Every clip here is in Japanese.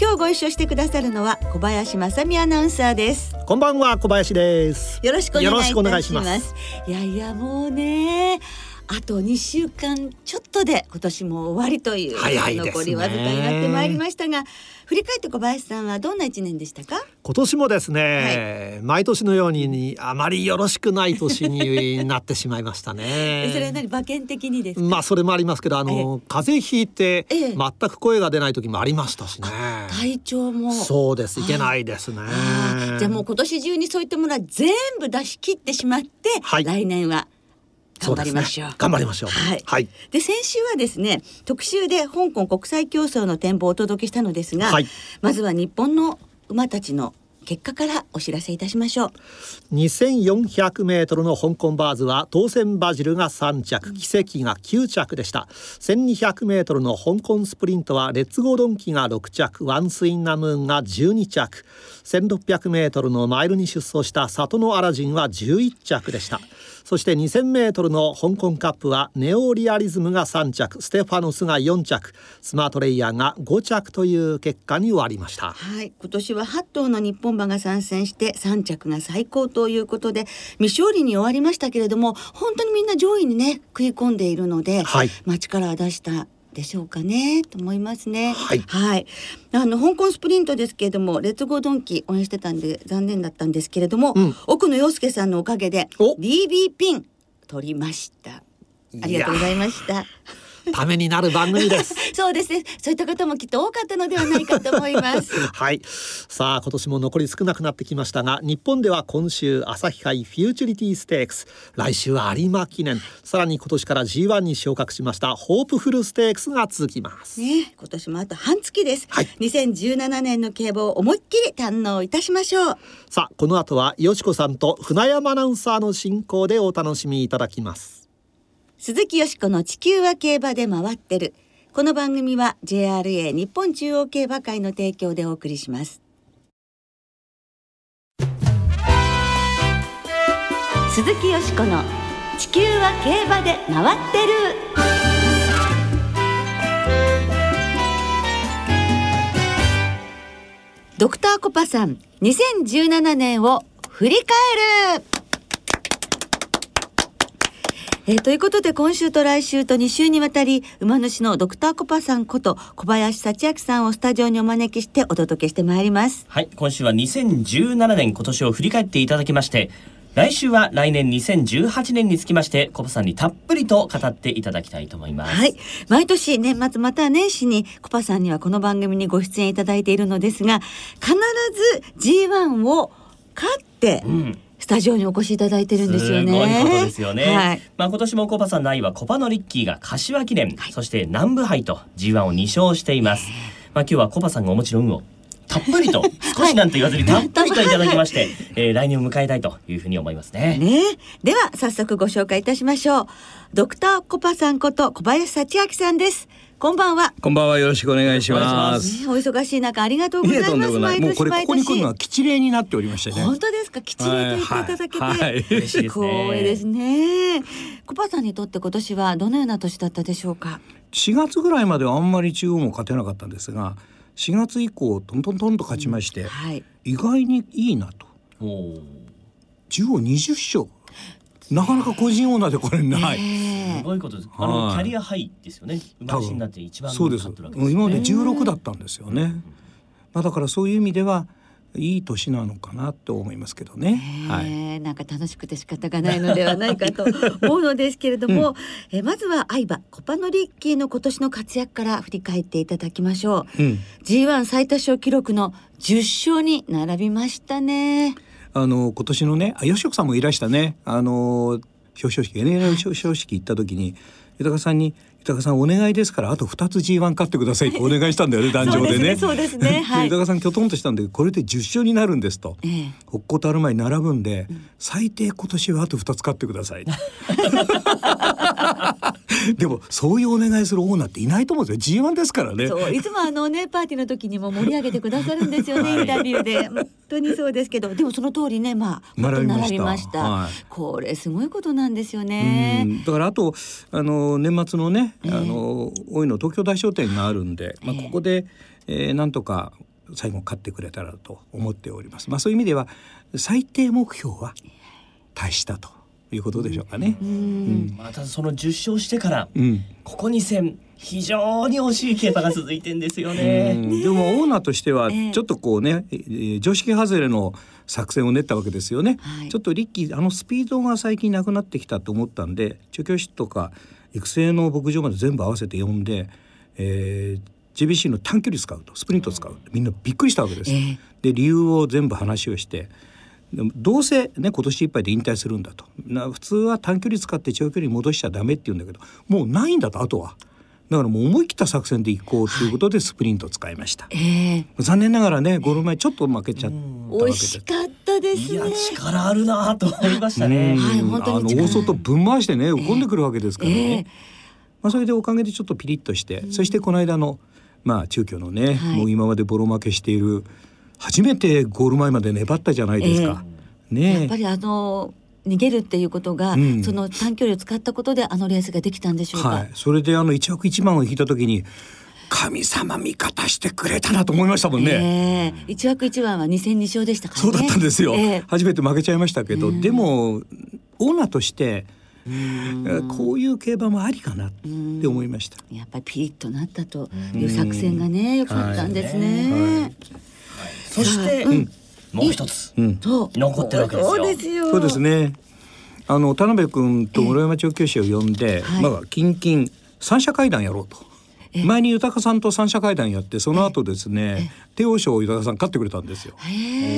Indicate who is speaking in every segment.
Speaker 1: 今日ご一緒してくださるのは小林正美アナウンサーです。
Speaker 2: こんばんは小林です。
Speaker 1: よろしくお願いします。
Speaker 2: します。
Speaker 1: いやいやもうねあと2週間ちょっとで今年も終わりという
Speaker 2: ね。
Speaker 1: 残りわずかになってまいりましたが振り返って小林さんはどんな一年でしたか？
Speaker 2: 今年もですね、毎年のようにあまりよろしくない年になってしまいましたね。
Speaker 1: それは何馬券的にですか、
Speaker 2: まあそれもありますけどあの、風邪ひいて
Speaker 1: ええ
Speaker 2: 全く声が出ない時もありましたしね。
Speaker 1: 体調も
Speaker 2: そうですいけないですね。
Speaker 1: じゃあもう今年中にそういったものは全部出し切ってしまって、
Speaker 2: はい
Speaker 1: 来年は頑張りましょう。
Speaker 2: ね頑張りましょう。
Speaker 1: はい
Speaker 2: はい。
Speaker 1: で先週はですね特集で香港国際競争の展望をお届けしたのですが、
Speaker 2: はい
Speaker 1: まずは日本の馬たちの結果からお知らせいたしましょう。
Speaker 2: 2400メートルの香港バーズは当選バジルが3着奇跡が9着でした。1200メートルの香港スプリントはレッツゴードンキが6着ワンスインナムーンが12着1600メートルのマイルに出走した里のアラジンは11着でした。そして2000メートルの香港カップはネオリアリズムが3着ステファノスが4着スマートレイヤーが5着という結果に終わりました。
Speaker 1: はい、今年は8頭の日本馬が参戦して3着が最高ということで未勝利に終わりましたけれども本当にみんな上位にね食い込んでいるので、
Speaker 2: はい。
Speaker 1: まあ力は出したでしょうかねと思いますね。
Speaker 2: はい
Speaker 1: あの香港スプリントですけれどもレッツゴードンキ応援してたんで残念だったんですけれども、
Speaker 2: うん
Speaker 1: 奥野陽介さんのおかげで
Speaker 2: お
Speaker 1: DB ピン取りました。ありがとうございました。
Speaker 2: ためになる番組です
Speaker 1: そうですね。そういった方もきっと多かったのではないかと思います。
Speaker 2: はいさあ今年も残り少なくなってきましたが日本では今週朝日杯フューチュリティステークス来週は有馬記念さらに今年から G1 に昇格しましたホープフルステークスが続きます
Speaker 1: ね、今年もあと半月です。
Speaker 2: はい
Speaker 1: 2017年の競馬を思いっきり堪能いたしましょう。
Speaker 2: さあこの後はよしこさんと船山アナウンサーの進行でお楽しみいただきます
Speaker 1: 鈴木よしこの地球は競馬で回ってる。この番組は JRA 日本中央競馬会の提供でお送りします。鈴木よしこの地球は競馬で回ってる。ドクターコパさん、2017年を振り返る。えーということで今週と来週と2週にわたり馬主のドクターコパさんこと小林幸明さんをスタジオにお招きしてお届けしてまいります。
Speaker 3: はい、今週は2017年今年を振り返っていただきまして、来週は来年2018年につきまして、コバさんにたっぷりと語っていただきたいと思います。
Speaker 1: はい。毎年年末または年始にコパさんにはこの番組にご出演いただいているのですが、必ず G1 を勝って
Speaker 3: うん。
Speaker 1: スタジオにお越しいただいてるんですよね。
Speaker 3: すごいことですよね。
Speaker 1: はい。
Speaker 3: まあ今年もコバさんの愛はコバのリッキーが柏記念、そして南部杯と G1 を2勝しています。まあ今日はコバさんがお持ちの運をたっぷりと 少しなんて言わずにたっぷりといただきまして、えー来年を迎えたいというふうに思いますね。
Speaker 1: ねでは早速ご紹介いたしましょう。ドクターコパさんこと小林幸明さんです。こんばんは。
Speaker 4: こんばんはよろしくお願いしま。
Speaker 3: いし
Speaker 1: ねお忙しい中ありがとうございます。毎
Speaker 4: もうこれ
Speaker 1: 年毎年
Speaker 4: ここに来るのは。吉例になっておりましてね。
Speaker 1: 本当ですか？きちりと言っていただけて、
Speaker 4: はいはい
Speaker 3: 嬉しいですね
Speaker 1: 光栄ですね。コパさんにとって今年はどのような年だったでしょうか
Speaker 4: ？4月ぐらいまではあんまり中央も勝てなかったんですが、4月以降トントントンと勝ちまして、
Speaker 1: はい。
Speaker 4: 意外にいいなと。中央20勝。なかなか個人オーナーでこれない。
Speaker 1: え
Speaker 3: すごいことです。あの
Speaker 4: はい
Speaker 3: キャリアハイですよね。馬主になって一番
Speaker 4: そうです。
Speaker 3: 勝ってるわけですよね。
Speaker 4: 今まで16だったんですよね。まあだからそういう意味ではいい年なのかなと思いますけどね。はい。
Speaker 1: えなんか楽しくて仕方がないのではないかと思うのですけれども、えまずは相葉コパノリッキーの今年の活躍から振り返っていただきましょう。
Speaker 4: うん。
Speaker 1: G1 最多勝記録の10勝に並びましたね。
Speaker 4: あの今年のね、あ吉岡さんもいらしたね。あの表彰式 NL 表彰式行った時に豊さんに豊さんお願いですからあと2つ G1 勝ってくださいって お願いしたんだよね壇上でね。
Speaker 1: そうですね。
Speaker 4: 豊さんきょとんとしたんでこれで10勝になるんですと。
Speaker 1: ええ
Speaker 4: 北光とある前に並ぶんで、最低今年はあと2つ勝ってください。でもそういうお願いするオーナーっていないと思うんですよ。G1 ですからね。
Speaker 1: そういつもあのねパーティーの時にも盛り上げてくださるんですよね、インタビューで。本当にそうですけど。でもその通りねまあ本当に並びました。
Speaker 4: はい。
Speaker 1: これすごいことなんですよ
Speaker 4: う
Speaker 1: ね
Speaker 4: ん。だからあとあの年末のね、
Speaker 1: ええ。
Speaker 4: あの大井の東京大商店があるんで、まあ、
Speaker 1: ええ。
Speaker 4: ここで、えーなんとか最後勝ってくれたらと思っております。まあそういう意味では最低目標は達したということでしょうかね。うん。
Speaker 3: またその10勝してから
Speaker 4: うん。
Speaker 3: ここ2戦非常に惜しい競馬が続いてんですよね。
Speaker 4: うん。でもオーナーとしては
Speaker 1: ええ。
Speaker 4: ちょっとこうね、えー常識外れの作戦を練ったわけですよね、
Speaker 1: はい。
Speaker 4: ちょっとリッキーあのスピードが最近なくなってきたと思ったんで調教師とか育成の牧場まで全部合わせて呼んで、えー GBC の短距離使うとスプリント使うみんなびっくりしたわけです、
Speaker 1: ええ。
Speaker 4: で理由を全部話をしてでもどうせね今年いっぱいで引退するんだと。な普通は短距離使って長距離に戻しちゃダメって言うんだけどもうないんだとあとは。だからもう思い切った作戦で行こうということでスプリントを使いました、
Speaker 1: ええ。
Speaker 4: 残念ながらねゴール前ちょっと負けちゃったわけです
Speaker 1: しかったです
Speaker 3: いや
Speaker 1: ね
Speaker 3: 力あるなと思いましたね。
Speaker 1: はい本当に力
Speaker 4: あの大外ぶん回してね浮かんでくるわけですからね、
Speaker 1: ええ。
Speaker 4: まあ、それでおかげでちょっとピリッとして、そしてこの間のまあ中京のね、
Speaker 1: はい。
Speaker 4: もう今までボロ負けしている初めてゴール前まで粘ったじゃないですか。ねえ。
Speaker 1: やっぱりあの逃げるっていうことが、
Speaker 4: うん。
Speaker 1: その短距離を使ったことであのレースができたんでしょうか、
Speaker 4: はい、それであの一枠一番を引いた時に神様味方してくれたなと思いましたもんね。
Speaker 1: ええ。一枠一番は2戦2勝でしたからね。
Speaker 4: そうだったんですよ、
Speaker 1: ええ。
Speaker 4: 初めて負けちゃいましたけど、
Speaker 1: うん。
Speaker 4: でもオーナーとしてえーこういう競馬もありかなって思いました。
Speaker 1: やっぱりピリッとなったという作戦がね良かったんですね。
Speaker 4: はい
Speaker 3: そして、
Speaker 1: うん
Speaker 3: もう一つ
Speaker 4: うん
Speaker 3: 残ってるわけですよ
Speaker 1: そうですよ。
Speaker 4: そうですね。あの田辺君と室山調教師を呼んで、
Speaker 1: はい
Speaker 4: まあ近々三者会談やろうと。
Speaker 1: え
Speaker 4: 前に豊さんと三者会談やってその後ですね帝王賞を豊さん勝ってくれたんですよ。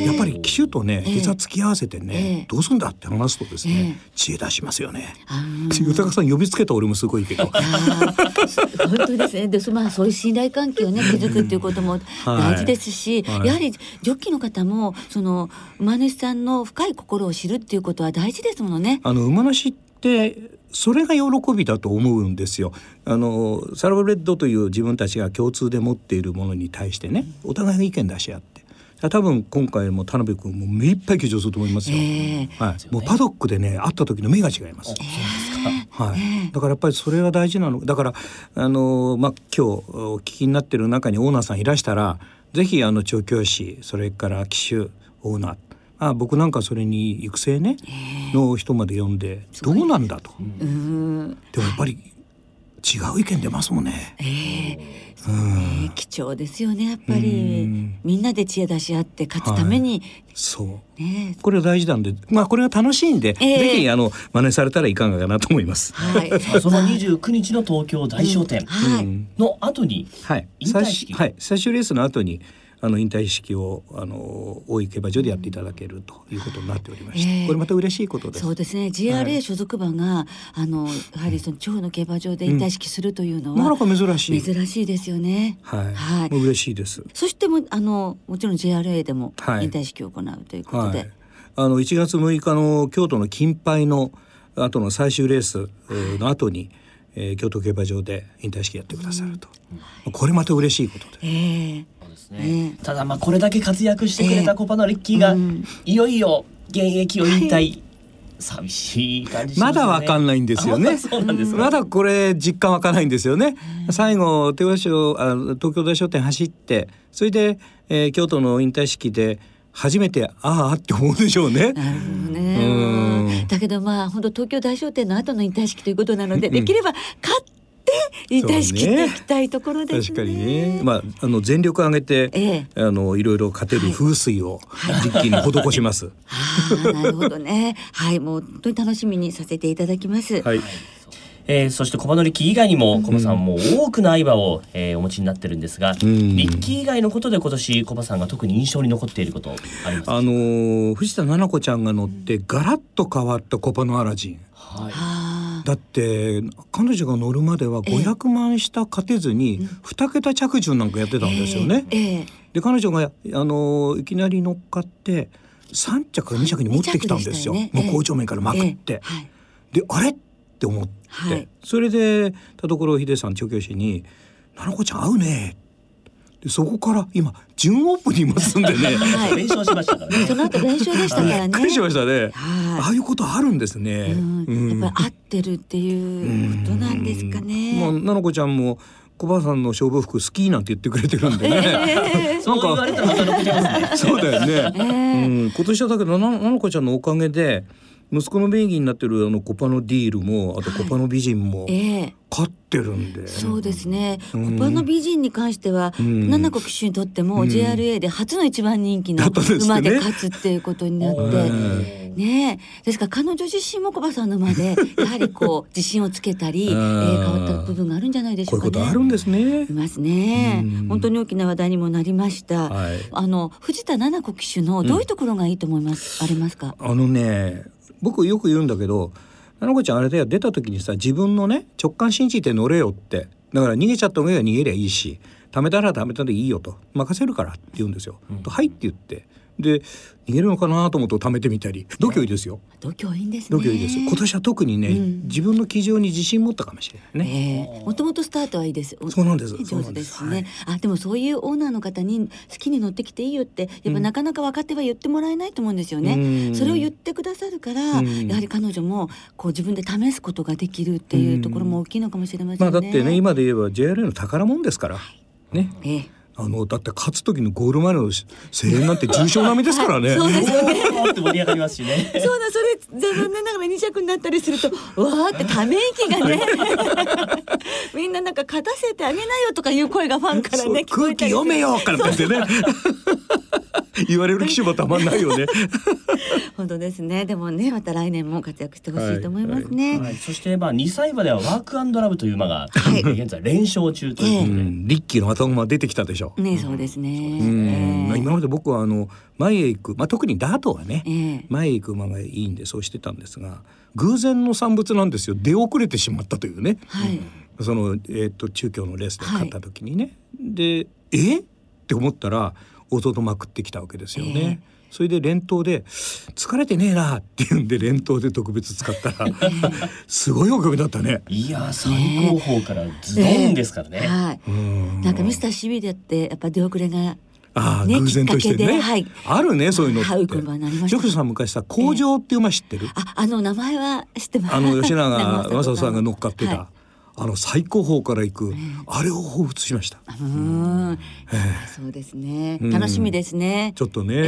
Speaker 4: やっぱり騎手とね
Speaker 1: ええ
Speaker 4: 膝突き合わせてね、
Speaker 1: ええ
Speaker 4: どうすんだって話すとですね、
Speaker 1: え
Speaker 4: 知恵出しますよね。豊さん呼びつけた俺もすごいけど。
Speaker 1: 本当ですね。で、そまあそういう信頼関係をね築くっていうことも大事ですし、
Speaker 4: はい
Speaker 1: やはりジョッキーの方もその馬主さんの深い心を知るっていうことは大事ですものね。
Speaker 4: あの馬主ってそれが喜びだと思うんですよ。あのサラブレッドという自分たちが共通で持っているものに対してね、お互いが意見出し合って。多分今回も田辺君も目いっぱい騎乗すると思いますよ。
Speaker 1: ええ
Speaker 4: はい、もうパドックでね会った時の目が違います。はい、だからやっぱりそれは大事なのだからあのまあ今日お聞きになってる中にオーナーさんいらしたらぜひあの調教師それから騎手オーナーあ僕なんかそれに育成ね、の人まで呼んでどうなんだと、
Speaker 1: うん。
Speaker 4: でもやっぱり違う意見出ますもんね。
Speaker 1: ええ。そうね貴重ですよねやっぱ
Speaker 4: う
Speaker 1: り
Speaker 4: ん。
Speaker 1: みんなで知恵出し合って勝つために、
Speaker 4: そう。
Speaker 1: ね。
Speaker 4: これは大事なんでまあこれが楽しいんで、
Speaker 1: ええ。
Speaker 4: ぜひあの真似されたらいかがかなと思います。
Speaker 1: はい。
Speaker 3: その29日の東京大商店
Speaker 1: はい。
Speaker 4: うん。
Speaker 3: の後に
Speaker 4: はい、
Speaker 3: 引退式
Speaker 4: 最終はい、最終レースの後にあの引退式をあの大井競馬場でやっていただけるということになっておりまして、
Speaker 1: ええ。
Speaker 4: これまた嬉しいことです。
Speaker 1: そうですね。JRA 所属馬が、あのやはりその地方の競馬場で引退式するというのは、
Speaker 4: なかなか珍しい。
Speaker 1: 珍しいですよね。
Speaker 4: はい、
Speaker 1: はい。
Speaker 4: もう嬉しいです。
Speaker 1: そしてもあのもちろん JRA でも
Speaker 4: はい。
Speaker 1: 引退式を行うということで、
Speaker 4: はい、あの1月6日の京都の金杯の後の最終レースえーの後に、えー京都競馬場で引退式やってくださると、これまた嬉しいことで。
Speaker 1: ええ。
Speaker 3: そうです
Speaker 1: ね。
Speaker 3: ただまあこれだけ活躍してくれたコパのリッキーが、
Speaker 1: うん。
Speaker 3: いよいよ現役を引退、寂しい感じしまよね。
Speaker 4: ますだわかんないんですよね。
Speaker 3: あ そうなんですか
Speaker 4: まだこれ実感わかんないんですよね。最後手話賞あ東京大商店走ってそれで、えー京都の引退式で初めてああって思うでしょうね。
Speaker 1: なるほど
Speaker 4: うん。
Speaker 1: ね。だけどまあ本当東京大商店の後の引退式ということなので、できれば勝って引退式っていきたいところですね。
Speaker 4: 確かにね、まあ、あの全力を挙げて、
Speaker 1: ええ。
Speaker 4: あのいろいろ勝てる風水を実機に施します。
Speaker 1: ああなるほどね。はいもう本当に楽しみにさせていただきます。
Speaker 4: はい、
Speaker 3: えーそしてコバノリッキー以外にもコバさんも多くの相場を、えーお持ちになってるんですが、
Speaker 4: ん。
Speaker 3: リッキー以外のことで今年コバさんが特に印象に残っていることありますか？
Speaker 4: あの藤田七子ちゃんが乗ってガラッと変わったコパのアラジン。
Speaker 3: はい。
Speaker 1: あ
Speaker 4: だって彼女が乗るまでは500万下勝てずに2桁着順なんかやってたんですよね。で彼女があのいきなり乗っかって3着か2着に持ってきたんですよ、
Speaker 1: ね。
Speaker 4: 向こう正面からまくって。
Speaker 1: ええ。はい。
Speaker 4: であれ？って思って、
Speaker 1: はい。
Speaker 4: それで田所秀さん調教師に「菜々子ちゃん合うね」でそこから今準オープンにいますんでね。
Speaker 1: はい。
Speaker 3: 連勝しましたからね。
Speaker 1: その後練習でしたからね。
Speaker 4: びっくりしましたね、
Speaker 1: はい。
Speaker 4: ああいうことあるんですね、
Speaker 1: うん。
Speaker 4: うん。
Speaker 1: やっぱり合ってるっていうことなんですかね。
Speaker 4: まあ、菜々子ちゃんも小林さんの勝負服好きなんて言ってくれてるんでね、
Speaker 1: ええ。
Speaker 3: そう言われたらまた残りますね。
Speaker 4: そうだよね、
Speaker 1: ええ。
Speaker 4: うん、今年はだけどな菜々子ちゃんのおかげで息子の名義になってるあのコパのディールもあとコパの美人も
Speaker 1: ええ
Speaker 4: 勝ってるんで、
Speaker 1: そうですね。
Speaker 4: うん
Speaker 1: コパの美人に関しては、
Speaker 4: うん
Speaker 1: 七子騎手にとっても
Speaker 4: うん
Speaker 1: JRA で初の一番人気の馬で勝つっていうことになって。
Speaker 4: う ん
Speaker 1: ねえですから彼女自身もコバさんの馬で やはりこう自信をつけたり、え
Speaker 4: うん
Speaker 1: ー変わった部分があるんじゃないでし
Speaker 4: こういう
Speaker 1: ょうかね。
Speaker 4: ことあるんですね
Speaker 1: い。ますね
Speaker 4: うん。
Speaker 1: 本当に大きな話題にもなりました。
Speaker 4: はい
Speaker 1: あの藤田七子騎手のどういうところがいいと思います、ありますか？
Speaker 4: あのね僕よく言うんだけど菜々子ちゃんあれだよ出た時にさ自分のね直感信じて乗れよって。だから逃げちゃった方が逃げりゃいいし貯めたら貯めたでいいよと。任せるからって言うんですよ。とはいって言ってで逃げるのかなと思うと貯めてみたり度胸いいですよ
Speaker 1: 度胸いいんですね。
Speaker 4: 度胸いいです今年は特にね、
Speaker 1: うん
Speaker 4: 自分の騎乗に自信持ったかもしれないね。
Speaker 1: ええもともとスタートはいいです。お
Speaker 4: そうなんです
Speaker 1: 上手ですしね
Speaker 4: そうなんで。
Speaker 1: あ、でもそういうオーナーの方に好きに乗ってきていいよって、やっぱなかなか若手は言ってもらえないと思うんですよね。
Speaker 4: うん
Speaker 1: それを言ってくださるから、
Speaker 4: うん
Speaker 1: やはり彼女もこう自分で試すことができるっていうところも大きいのかもしれませんね。
Speaker 4: まあだってね今で言えば JRA の宝物ですから。ね。
Speaker 1: ええ
Speaker 4: あのだって勝つ時のゴール前の声援なんて重賞並みですからね。
Speaker 1: そうですよね。
Speaker 3: おーって盛り上がりますしね。
Speaker 1: そうだそれ残念ながら二着になったりするとわーってため息がね。みんななんか勝たせてあげなよとかいう声がファンからね聞こ
Speaker 4: 空気
Speaker 1: えたりする。
Speaker 4: 読めよからってね 言われる騎手もたまんないよね。
Speaker 1: 本当ですね。でもねまた来年も活躍してほしいと思いますね、
Speaker 3: はい、そしてまあ2歳馬ではワークアンドラブという馬が
Speaker 1: はい。
Speaker 3: 現在連勝中ということで、
Speaker 4: うん、リッキーの頭が出てきたでしょ。
Speaker 1: ねそうですね、
Speaker 4: うん。
Speaker 1: ええ。
Speaker 4: 今まで僕はあの前へ行く、まあ、特にダートはね、
Speaker 1: ええ。
Speaker 4: 前へ行く馬がいいんでそうしてたんですが偶然の産物なんですよ。出遅れてしまったというね。
Speaker 1: はい。
Speaker 4: その、えー、と中京のレースで勝った時にね、でえって思ったら弟まくってきたわけですよね。それで連投で「疲れてねえな」って言うんで連投で特別使ったら すごいおかげだったね。
Speaker 3: いやー最高峰からズドンですからね。
Speaker 1: はい。
Speaker 4: うん。
Speaker 1: なんかミスターシビリアってやっぱ出遅れが
Speaker 4: ああ、
Speaker 1: ね
Speaker 4: 偶然としてね、
Speaker 1: きっかけではい。
Speaker 4: あるねそういうのって。ジョクさん昔さ工場っていう馬知ってる、
Speaker 1: ああの名前は知ってます。
Speaker 4: あの吉永
Speaker 1: 長
Speaker 4: 正人さんが乗っかってた、
Speaker 1: はい
Speaker 4: あの最高峰から行く、あれを彷彿しました。
Speaker 1: うーんそうですね。
Speaker 4: うん。
Speaker 1: 楽しみですね。
Speaker 4: ちょっとね、
Speaker 1: え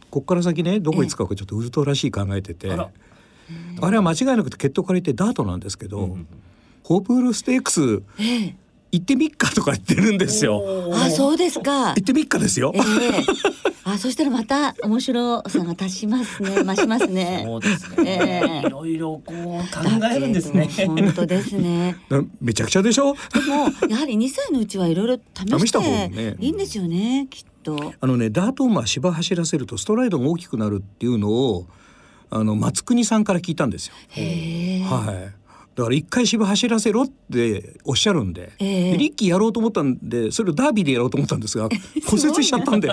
Speaker 1: え。
Speaker 4: こっから先ねどこに使うかちょっとウルトラしい考えてて、
Speaker 3: あ
Speaker 4: れは間違いなくて血統借りてダートなんですけど、ホープールステークス
Speaker 1: ええ。
Speaker 4: 行ってみっかとか言ってるんですよ。
Speaker 1: あそうですか。
Speaker 4: 行ってみっかですよ。
Speaker 1: え。えあそしたらまた面白さが足しますね 増しますね
Speaker 3: そうですね。
Speaker 1: ええ
Speaker 3: いろいろこう考えるんですね。
Speaker 1: 本当ですね
Speaker 4: なめちゃくちゃでしょ？
Speaker 1: でもやはり2歳のうちはいろいろ試し
Speaker 4: 試した方が
Speaker 1: て
Speaker 4: ね
Speaker 1: いいんですよねきっと
Speaker 4: あのねダート馬芝走らせるとストライドが大きくなるっていうのをあの松国さんから聞いたんですよ。はい。だから一回芝走らせろっておっしゃるんで、
Speaker 1: ええ。
Speaker 4: でリッキーやろうと思ったんでそれをダービーでやろうと思ったんですが骨折しちゃったんで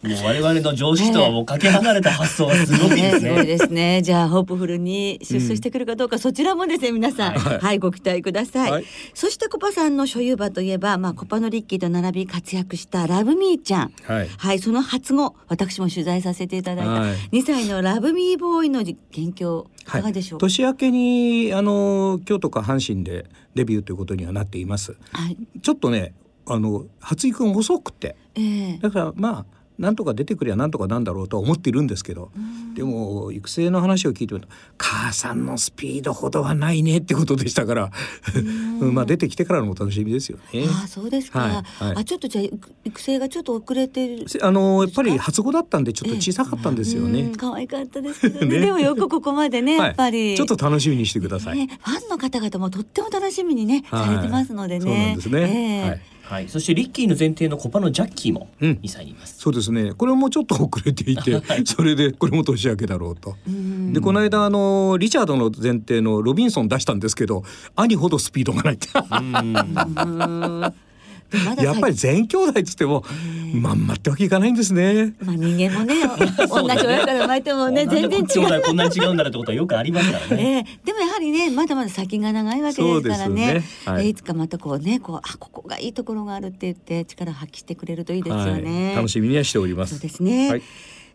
Speaker 3: もう我々の常識とはもうかけ離れた発想がすごいです
Speaker 1: ね。
Speaker 3: ね。
Speaker 1: ですね。じゃあホープフルに出走してくるかどうか、そちらもですね皆さん、
Speaker 4: は
Speaker 1: はいい、ご期待ください。
Speaker 4: はい。
Speaker 1: そしてコパさんの所有馬といえば、まあコパのリッキーと並び活躍したラブミーちゃん。
Speaker 4: はい。
Speaker 1: はい、その初後私も取材させていただいた。
Speaker 4: はい。
Speaker 1: 2歳のラブミーボーイの現況い。かがでしょう？か。
Speaker 4: 年明けにあの京都か阪神でデビューということにはなっています。
Speaker 1: はい、
Speaker 4: ちょっとねあの発育が遅くて。
Speaker 1: ええ。
Speaker 4: だからまあなんとか出てくりゃなんとかなんだろうとは思っているんですけどでも育成の話を聞いてみると母さんのスピードほどはないねってことでしたからうん まあ出てきてからのお楽しみですよね。
Speaker 1: ああそうですか。
Speaker 4: はいはい
Speaker 1: あちょっとじゃあ育育成がちょっと遅れて
Speaker 4: あのやっぱり初語だったんでちょっと小さかったんですよね
Speaker 1: うん。可愛かったですけどね
Speaker 4: ね
Speaker 1: でもよくここまでね、やっぱり。
Speaker 4: はい、ちょっと楽しみにしてください。
Speaker 1: ね、ファンの方々もとっても楽しみにね、
Speaker 4: はい
Speaker 1: されてますのでね。
Speaker 4: そうなんですね
Speaker 1: ええ
Speaker 4: はい
Speaker 3: はい、そしてリッキーの前提のコパのジャッキーも
Speaker 4: うん。
Speaker 3: 2歳にいます。
Speaker 4: そうですね。これもちょっと遅れていてそれでこれも年明けだろうと。でこの間あのリチャードの前提のロビンソン出したんですけど兄ほどスピードがないってやっぱり全兄弟っつってもまんまってわけいかないんですね。
Speaker 1: まあ人間もね 同じ親から生まれてもね全然違
Speaker 3: 兄
Speaker 1: う。
Speaker 3: 弟こんなに違うんだなってことはよくありますからね。
Speaker 1: ええでもやはりねまだまだ先が長いわけですからね
Speaker 4: い
Speaker 1: えーいつかまたこうねこうあここがいいところがあるって言って力を発揮してくれるといいですよね。
Speaker 4: はい、楽しみにはしております。
Speaker 1: そうですね。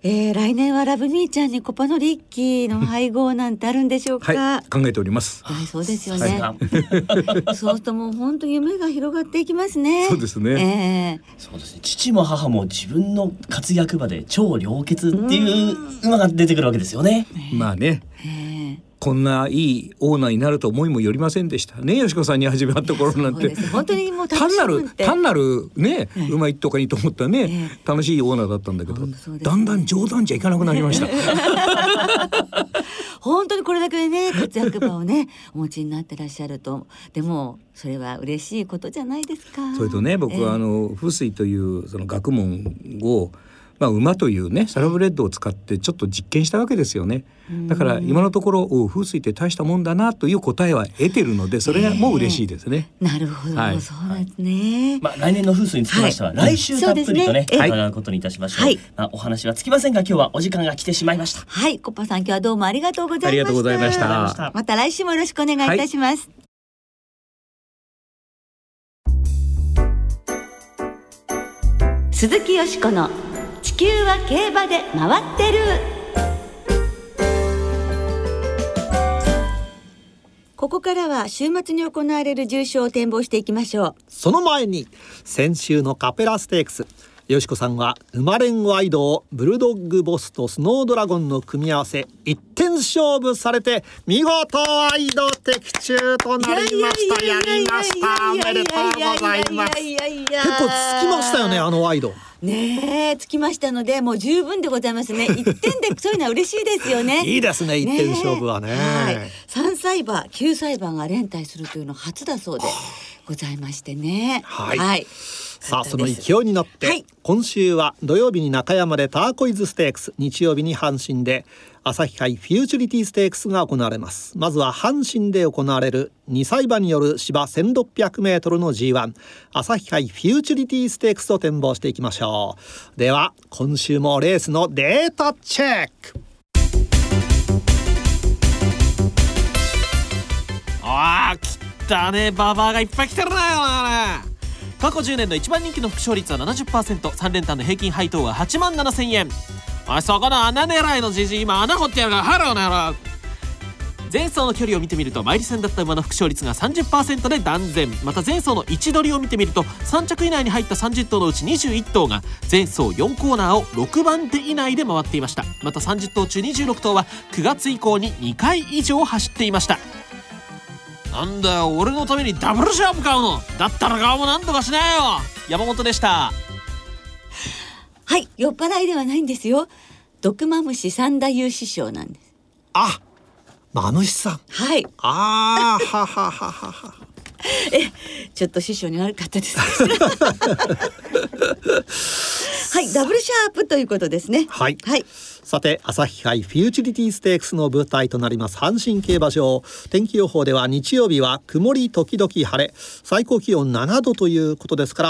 Speaker 4: はい
Speaker 1: えー来年はラブミーちゃんにコパのリッキーの配合なんてあるんでしょうか？
Speaker 4: はい、考えております。
Speaker 1: はい、そうですよね。
Speaker 3: が
Speaker 1: そうするともう本当夢が広がっていきますね。
Speaker 4: そうですね。
Speaker 1: ええ
Speaker 3: そうですね。父も母も自分の活躍場で超良血っていう馬が出てくるわけですよね。
Speaker 4: まあね。
Speaker 1: ええ
Speaker 4: こんないいオーナーになると思いもよりませんでした。ねよしこさんに始まった頃なんて。
Speaker 1: 本当にもう
Speaker 4: 単なる単なるね、
Speaker 1: ええ。
Speaker 4: うまいとかにと思ったね、
Speaker 1: え
Speaker 4: 楽しいオーナーだったんだけど、
Speaker 1: ね。
Speaker 4: だんだん冗談じゃいかなくなりました。
Speaker 1: 本当にこれだけね活躍場をねお持ちになってらっしゃると。でもそれは嬉しいことじゃないですか。
Speaker 4: それとね僕はあの風水というその学問をまあ、馬というねサラブレッドを使ってちょっと実験したわけですよねだから今のところお風水って大したもんだなという答えは得てるのでそれがもう嬉しいですね。
Speaker 1: なるほど、
Speaker 4: はい
Speaker 1: そうですね。
Speaker 3: まあ来年の風水につきましては、
Speaker 1: はい
Speaker 3: 来週たっぷりとね
Speaker 1: そうですねええ
Speaker 3: 伺うことにいたしましょう。
Speaker 1: はい
Speaker 3: まあお話はつきませんが今日はお時間が来てしまいました。
Speaker 1: はい、コッパさん今日はどうもありがとうございました。
Speaker 4: ありがとうございました
Speaker 3: ました
Speaker 1: 来週もよろしくお願いいたします。鈴木よしこの地球は競馬で回ってる。ここからは週末に行われる重賞を展望していきましょう。
Speaker 2: その前に先週のカペラステークスよしこさんは生まれんワイドをブルドッグボスとスノードラゴンの組み合わせ一点勝負されて見事ワイド的中となりました。やりました。おめでとうございます
Speaker 1: いやいやいや
Speaker 2: 結構つきましたよねあのワイド。
Speaker 1: ねえつきましたのでもう十分でございますね。一点でそういうのは嬉しいですよね。
Speaker 2: いいですね一点勝負はね。
Speaker 1: はい、3歳馬9歳馬が連帯するというの初だそうでございましてね。
Speaker 2: はいさあその
Speaker 1: よ
Speaker 2: 勢いに乗って、
Speaker 1: はい。
Speaker 2: 今週は土曜日に中山でターコイズステークス日曜日に阪神で朝日杯フューチュリティステークスが行われます。まずは阪神で行われる2歳馬による芝 1600m の G1 朝日杯フューチュリティステークスを展望していきましょう。では今週もレースのデータチェック。
Speaker 5: あー来たね。ババアがいっぱい来てるなよな過去10年の一番人気の複勝率は 70%3 連単の平均配当は8万7000円。おいそこの穴狙いのじじい今穴掘ってやるから。ハローな野郎前走の距離を見てみるとマイル戦だった馬の複勝率が30%で断然。また前走の位置取りを見てみると3着以内に入った30頭のうち21頭が前走4コーナーを6番手以内で回っていました。また30頭中26頭は9月以降に2回以上走っていました。なんだよ俺のためにダブルシャープ買うの。だったら顔もなんとかしなよ。山本でした。
Speaker 1: はい酔っ払いではないんですよ。毒マムシ三大優師匠なんです。
Speaker 2: あマムシさん。
Speaker 1: はい。
Speaker 2: あーははははは
Speaker 1: ちょっと師匠に悪かったです。はいダブルシャープということですね。
Speaker 2: はい。
Speaker 1: はい。
Speaker 2: さて朝日杯フューチュリティステークスの舞台となります阪神競馬場。天気予報では日曜日は曇り時々晴れ。最高気温7度ということですから、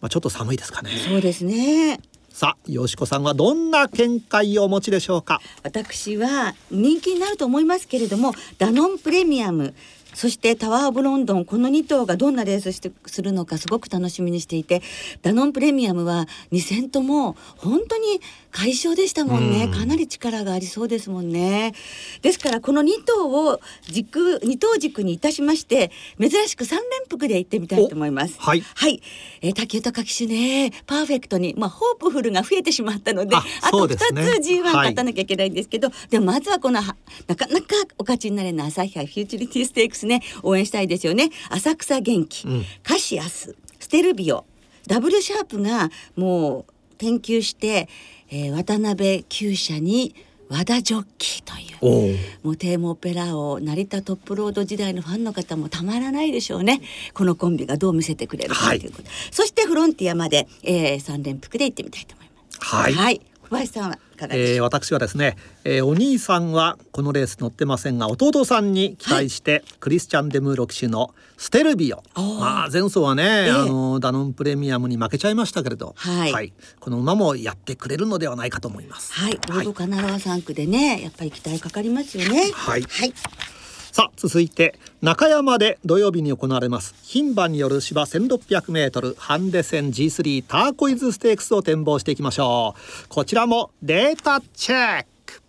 Speaker 2: まあ、ちょっと寒いですかね。
Speaker 1: そうですね。
Speaker 2: さあよしこさんはどんな見解をお持ちでしょうか？
Speaker 1: 私は人気になると思いますけれどもダノンプレミアムそしてタワー・オブ・ロンドンこの2頭がどんなレースしてするのかすごく楽しみにしていてダノンプレミアムは2戦とも本当に快勝でしたもんね、かなり力がありそうですもんね。ですからこの2頭を軸2頭軸にいたしまして珍しく3連複で行ってみたいと思います。
Speaker 2: おはい。
Speaker 1: はい、えー、竹豊騎手ね。パーフェクトにまあホープフルが増えてしまったので
Speaker 2: あ
Speaker 1: あと2
Speaker 2: そうですね。
Speaker 1: つ G1
Speaker 2: はい。
Speaker 1: 勝たなきゃいけないんですけど、でもまずはこのはなかなかお勝ちになれない朝日杯フューチュリティステークスね。応援したいですよね。浅草元気、
Speaker 2: うん。
Speaker 1: カシアス。ステルビオ。ダブルシャープがもう研究して、えー渡辺厩舎に和田ジョッキーという。もうテーマオペラ王成田トップロード時代のファンの方もたまらないでしょうね。このコンビがどう見せてくれるか
Speaker 2: はい
Speaker 1: ということ、そしてフロンティアまで、えー、3連複で行ってみたいと思います。
Speaker 2: はい。
Speaker 1: はい小林さんはいかがでしょう、
Speaker 2: えー、私はですね、えー、お兄さんはこのレース乗ってませんが弟さんに期待して、クリスチャン・デムーロ騎手のステルビオ。まあ前走はね、
Speaker 1: ええ。
Speaker 2: あのダノンプレミアムに負けちゃいましたけれど、
Speaker 1: はい。
Speaker 2: この馬もやってくれるのではないかと思います。
Speaker 1: はい、ロードカナラワ3区でね、やっぱり期待かかりますよね。
Speaker 2: はい。
Speaker 1: はい、
Speaker 2: さあ続いて中山で土曜日に行われます。牝馬による芝 1600m ハンデ戦 G3 ターコイズステークスを展望していきましょう。こちらもデータチェック。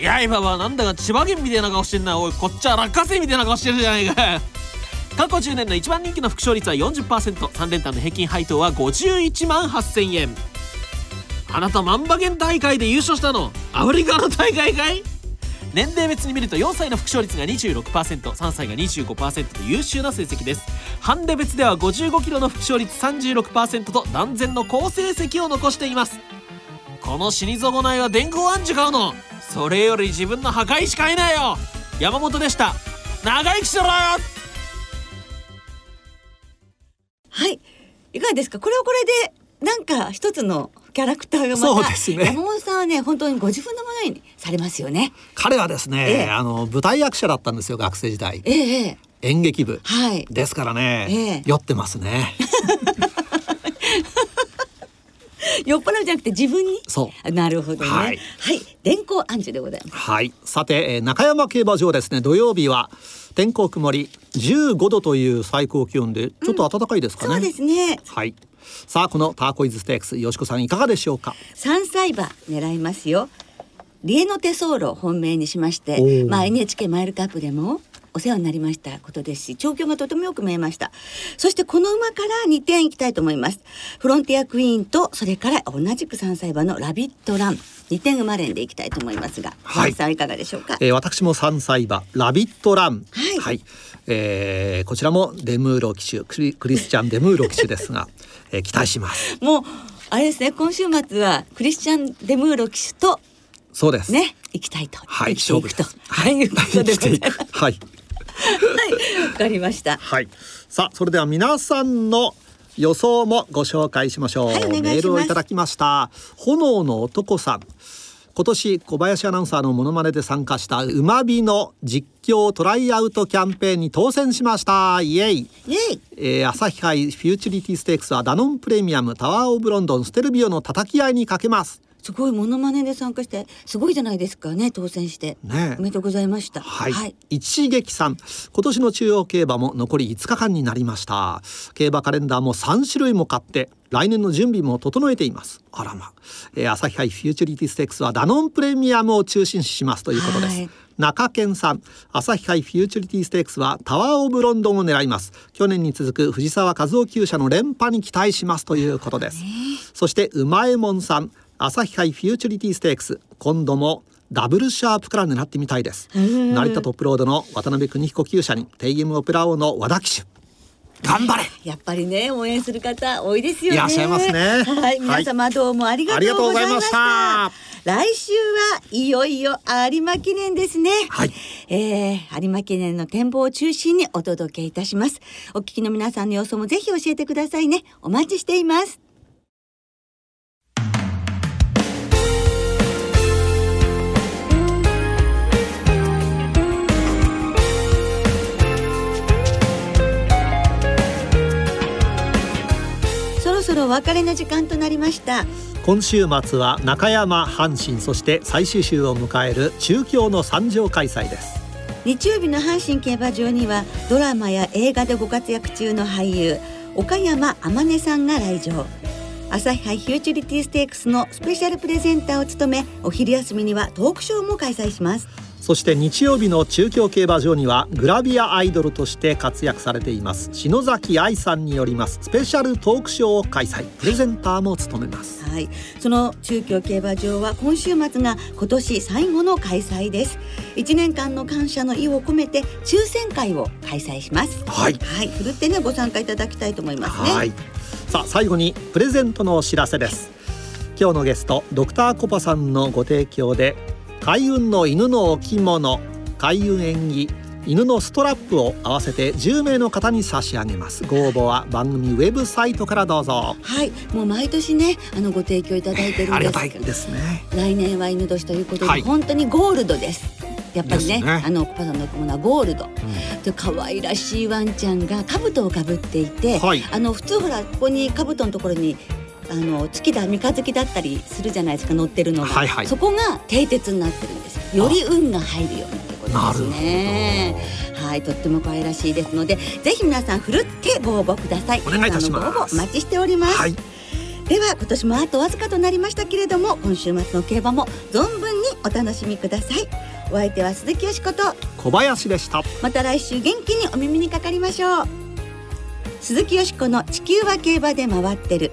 Speaker 5: いや今はなんだか千葉県みたいな顔してんな。おいこっちは落花生みたいな顔してるじゃないか。過去10年の一番人気の副勝率は 40%3 連単の平均配当は51万8000円。あなた万馬券大会で優勝したの？アフリカの大会かい？年齢別に見ると4歳の副勝率が 26%3 歳が25%と優秀な成績です。ハンデ別では55キロの副勝率36%と断然の好成績を残しています。この死に損ないは電光暗示買うの？それより自分の破壊しかいないよ。山本でした。長生きしろよ！
Speaker 1: はい、いかがですか？これはこれで、なんか一つのキャラクターがまた。
Speaker 2: そうですね
Speaker 1: 山本さんはね、本当にご自分のものにされますよね。
Speaker 2: 彼はですね、
Speaker 1: ええ
Speaker 2: あの舞台役者だったんですよ学生時代
Speaker 1: ええええ
Speaker 2: 演劇部
Speaker 1: はい。
Speaker 2: ですからね、
Speaker 1: ええ
Speaker 2: 酔ってますね
Speaker 1: 酔っ払うじゃなくて自分に？
Speaker 2: そう
Speaker 1: なるほどね。は
Speaker 2: はいい、
Speaker 1: 電光暗示でございます。
Speaker 2: はいさて、えー中山競馬場ですね土曜日は天候曇り15度という最高気温でちょっと暖かいですかね、
Speaker 1: そうですね。
Speaker 2: はいさあこのターコイズステークスよしこさんいかがでしょうか？
Speaker 1: 三歳馬狙いますよ。リエノテソーロを本命にしまし
Speaker 2: お
Speaker 1: て、
Speaker 2: ー
Speaker 1: まあ NHK マイルカップでもお世話になりましたことですし、調教がとてもよく見えました。そしてこの馬から2点いきたいと思います。フロンティアクイーンとそれから同じく3歳馬のラビットラン。2点馬連でいきたいと思いますが、
Speaker 2: はい
Speaker 1: はい、さんいかがでしょうか？
Speaker 2: えー私も3歳馬ラビットラン
Speaker 1: はい
Speaker 2: えーこちらもデムーロ騎手クリスチャンデムーロ騎手ですが、えー期待します。
Speaker 1: もうあれですね、今週末はクリスチャン・デムーロ騎手と
Speaker 2: そうです。
Speaker 1: ね、行きたいと。
Speaker 2: はい
Speaker 1: 生きていくと。はい、い。うこ
Speaker 2: い
Speaker 1: ございます。
Speaker 2: くはい。
Speaker 1: はい、わかりました。
Speaker 2: はい。さあそれでは皆さんの予想もご紹介しましょう、
Speaker 1: はいお願いします。
Speaker 2: メールをいただきました。炎の男さん今年小林アナウンサーのモノマネで参加した馬火の実況トライアウトキャンペーンに当選しました。イエイ。
Speaker 1: イエイ。
Speaker 2: えー、朝日杯フューチュリティステークスはダノンプレミアムタワーオブロンドンステルビオの叩き合いにかけます
Speaker 1: すごいモノマネで参加してすごいじゃないですかね当選して、
Speaker 2: ね。え
Speaker 1: おめでとうございました。
Speaker 2: はい、一撃さん。今年の中央競馬も残り5日間になりました。競馬カレンダーも3種類も買って来年の準備も整えています。あらま、えー、朝日杯フューチュリティステークスはダノンプレミアムを中心視しますということです、
Speaker 1: はい。
Speaker 2: 中堅さん。朝日杯フューチュリティステークスはタワーオブロンドンを狙います。去年に続く藤沢和夫厩舎の連覇に期待しますということです。そしてうまえもんさん朝日杯フューチュリティステークス。今度もダブルシャープから狙ってみたいです。成田トップロードの渡辺邦彦厩舎にテイエムオペラ王の和田騎手。頑張れ。
Speaker 1: やっぱりね応援する方多いですよね。
Speaker 2: いらっしゃいますね。
Speaker 1: はい皆様どうもありがとうございました,、
Speaker 2: あ
Speaker 1: 来週はいよいよ有馬記念ですね。
Speaker 2: はい。
Speaker 1: えー、有馬記念の展望を中心にお届けいたします。お聞きの皆さんの様子もぜひ教えてくださいね。お待ちしていますそろお別れの時間となりました。
Speaker 2: 今週末は中山阪神そして最終週を迎える中京の三条開催です。
Speaker 1: 日曜日の阪神競馬場にはドラマや映画でご活躍中の俳優岡山天音さんが来場。朝日杯フューチュリティステークスのスペシャルプレゼンターを務めお昼休みにはトークショーも開催します
Speaker 2: そして日曜日の中京競馬場にはグラビアアイドルとして活躍されています。篠崎愛さんによります。スペシャルトークショーを開催。プレゼンターも務めます。
Speaker 1: はい、その中京競馬場は今週末が今年最後の開催です。1年間の感謝の意を込めて抽選会を開催します。
Speaker 2: はい。
Speaker 1: はい、ふるってねご参加いただきたいと思いますね。
Speaker 2: はい。さあ最後にプレゼントのお知らせです。今日のゲストドクターコパさんのご提供で開運の犬の置物開運縁起犬のストラップを合わせて10名の方に差し上げます。ご応募は番組ウェブサイトからどうぞ。
Speaker 1: はいもう毎年ねあのご提供いただいてるんです
Speaker 2: がたいですね。
Speaker 1: 来年は犬年ということで、
Speaker 2: はい。
Speaker 1: 本当にゴールドです。やっぱりね
Speaker 2: ね。
Speaker 1: あのコパさんの置物はゴールド、で可愛らしいワンちゃんが兜をかぶっていて、
Speaker 2: はい。
Speaker 1: あの普通ほらここに兜のところにあの月だ三日月だったりするじゃないですか乗ってるのが、
Speaker 2: はいはい。
Speaker 1: そこが蹄鉄になってるんですよ。り運が入るようにとことですね。はいとっても可愛らしいですのでぜひ皆さんふるってご応募ください。
Speaker 2: お願いいたします。
Speaker 1: ご応募お待ちしております、
Speaker 2: はい。
Speaker 1: では今年もあとわずかとなりましたけれども今週末の競馬も存分にお楽しみください。お相手は鈴木よしこと。
Speaker 2: 小林でした。
Speaker 1: また来週元気にお耳にかかりましょう。鈴木よしこの地球は競馬で回ってる